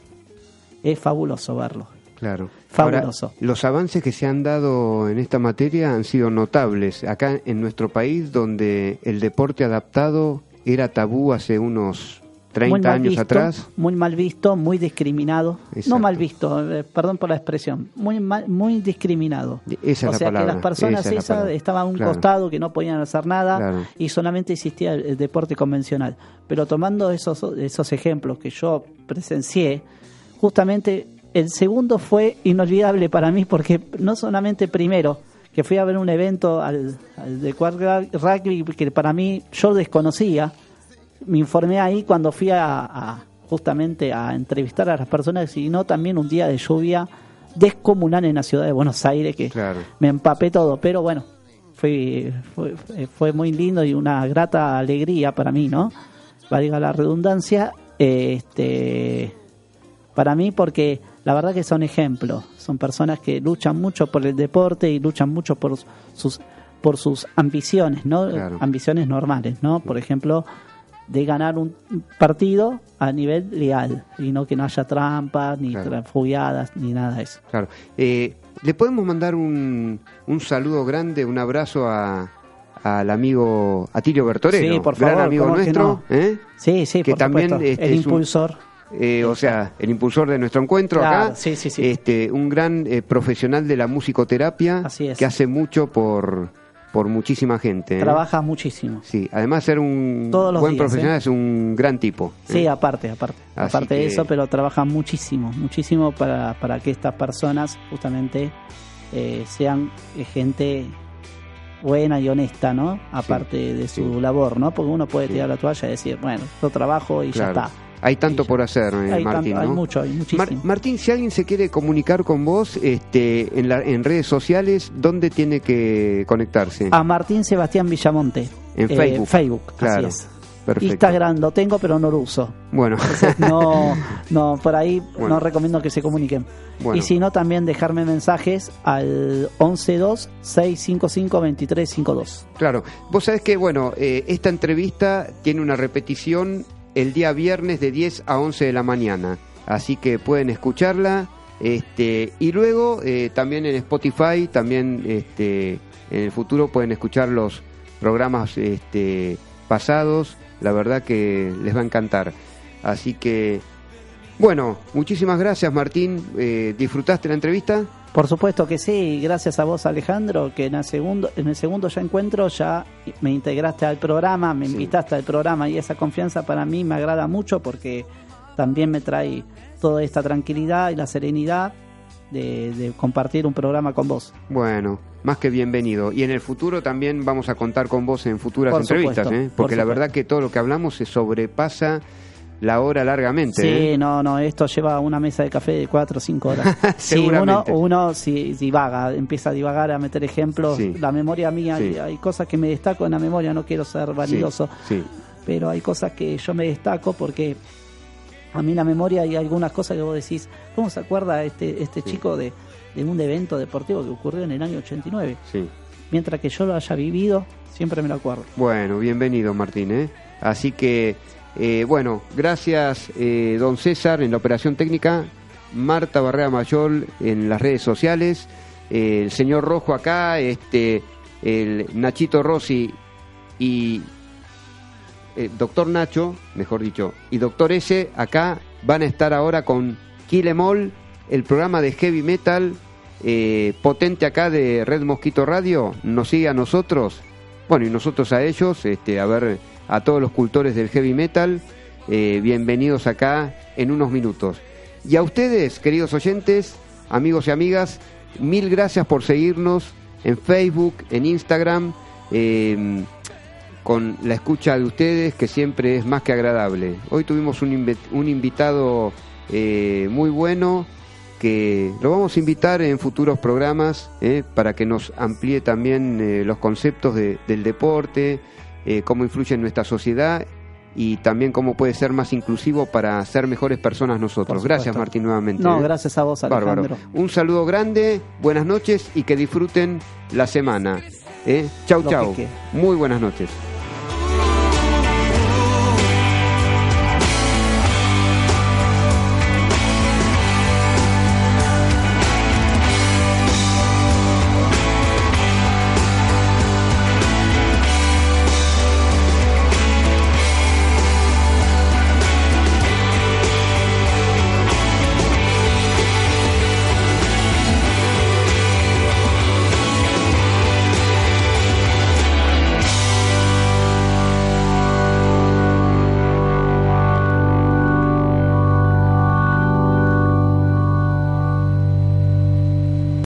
Es fabuloso verlo. Claro. Fabuloso. Ahora, los avances que se han dado en esta materia han sido notables. Acá en nuestro país, donde el deporte adaptado era tabú hace unos 30 muy mal años visto, atrás. Muy mal visto, muy discriminado. Exacto. No mal visto, eh, perdón por la expresión. Muy mal, muy discriminado. Esa es o la sea palabra, que las personas esa esas estaban a un Claro. costado, que no podían hacer nada Claro. y solamente existía el, deporte convencional. Pero tomando esos, esos ejemplos que yo presencié, justamente el segundo fue inolvidable para mí porque no solamente primero, que fui a ver un evento al, al de quad rugby que para mí yo desconocía, me informé ahí cuando fui a, a- justamente a entrevistar a las personas y no también un día de lluvia descomunal en la ciudad de Buenos Aires que Claro. me empapé todo, pero bueno, fue, fue, fue muy lindo y una grata alegría para mí, ¿no? Valga la redundancia, este, para mí porque la verdad que son ejemplos, son personas que luchan mucho por el deporte y luchan mucho por sus por sus ambiciones, ¿no? Claro. Ambiciones normales, ¿no? Por ejemplo, de ganar un partido a nivel leal y no que no haya trampas, ni Claro. transfugiadas, ni nada de eso. Claro. Eh, ¿Le podemos mandar un, un saludo grande, un abrazo a, al amigo Atilio Bertorello? Sí, por Gran favor, amigo ¿cómo que nuestro. no? ¿eh? Sí, sí, Que por también, este, el un- impulsor. Eh, o sea, el impulsor de nuestro encuentro Claro, acá. sí, sí, sí. Este, un gran eh, profesional de la musicoterapia Así es. que hace mucho por, por muchísima gente. ¿eh? Trabaja muchísimo. Sí, además ser un Todos los buen días, profesional ¿eh? es un gran tipo. Sí, ¿eh? aparte, aparte. Así aparte de eso, pero trabaja muchísimo, muchísimo para, para que estas personas justamente eh, sean gente buena y honesta, ¿no? Aparte de su sí. labor, ¿no? Porque uno puede Sí. tirar la toalla y decir, bueno, yo trabajo y Claro. ya está. Hay tanto por hacer, eh, Hay Martín, tanto- hay mucho, hay muchísimo. Mar- Martín, si alguien se quiere comunicar con vos este, en, la- en redes sociales, ¿dónde tiene que conectarse? A Martín Sebastián Villamonte. En Eh, Facebook. Facebook, Claro. así es. Perfecto. Instagram lo tengo, pero no lo uso. Bueno, Entonces, no, no, por ahí Bueno. no recomiendo que se comuniquen. Bueno. Y si no, también dejarme mensajes al 112-655-2352. claro. Vos sabés que, bueno, eh, esta entrevista tiene una repetición el día viernes de 10 a 11 de la mañana. Así que pueden escucharla. Este, y luego eh, también en Spotify, también este, en el futuro pueden escuchar los programas este, pasados. La verdad que les va a encantar. Así que, bueno, muchísimas gracias Martín. Eh, ¿Disfrutaste la entrevista? Por supuesto que sí, gracias a vos Alejandro, que en el segundo, en el segundo ya encuentro ya me integraste al programa, me Sí. invitaste al programa y esa confianza para mí me agrada mucho porque también me trae toda esta tranquilidad y la serenidad de, de compartir un programa con vos. Bueno, más que bienvenido. Y en el futuro también vamos a contar con vos en futuras Por entrevistas, supuesto, ¿eh? por porque la verdad que todo lo que hablamos se sobrepasa la hora largamente. Sí, ¿eh? no, no, esto lleva una mesa de café de cuatro o cinco horas. sí, uno, Seguramente. uno si divaga, empieza a divagar, a meter ejemplos. Sí. La memoria mía, Sí. hay, hay cosas que me destaco en la memoria, no quiero ser vanidoso. sí. pero hay cosas que yo me destaco porque a mí la memoria hay algunas cosas que vos decís, ¿cómo se acuerda este, este chico de, de un evento deportivo que ocurrió en el año 89? sí. Mientras que yo lo haya vivido, siempre me lo acuerdo. Bueno, bienvenido Martín. ¿eh? Así que, eh, bueno, gracias eh, don César en la operación técnica, Marta Barrea Mayol en las redes sociales, eh, el señor Rojo acá, este, el Nachito Rossi y eh, doctor Nacho, mejor dicho, y doctor S acá van a estar ahora con Kilemol, el programa de heavy metal potente acá de Red Mosquito Radio, nos sigue a nosotros, bueno, y nosotros a ellos, este, a ver, a todos los cultores del heavy metal, eh, bienvenidos acá en unos minutos. Y a ustedes, queridos oyentes, amigos y amigas, mil gracias por seguirnos en Facebook, en Instagram, eh, con la escucha de ustedes, que siempre es más que agradable. Hoy tuvimos un, invi- un invitado eh, muy bueno, que lo vamos a invitar en futuros programas para que nos amplíe también los conceptos de- del deporte, eh, cómo influye en nuestra sociedad y también cómo puede ser más inclusivo para ser mejores personas nosotros. Gracias. Martín nuevamente. No, eh. gracias a vos, Bárbaro. Alejandro. Un saludo grande, buenas noches y que disfruten la semana. ¿eh? Chau, Lo chau. que. Muy buenas noches.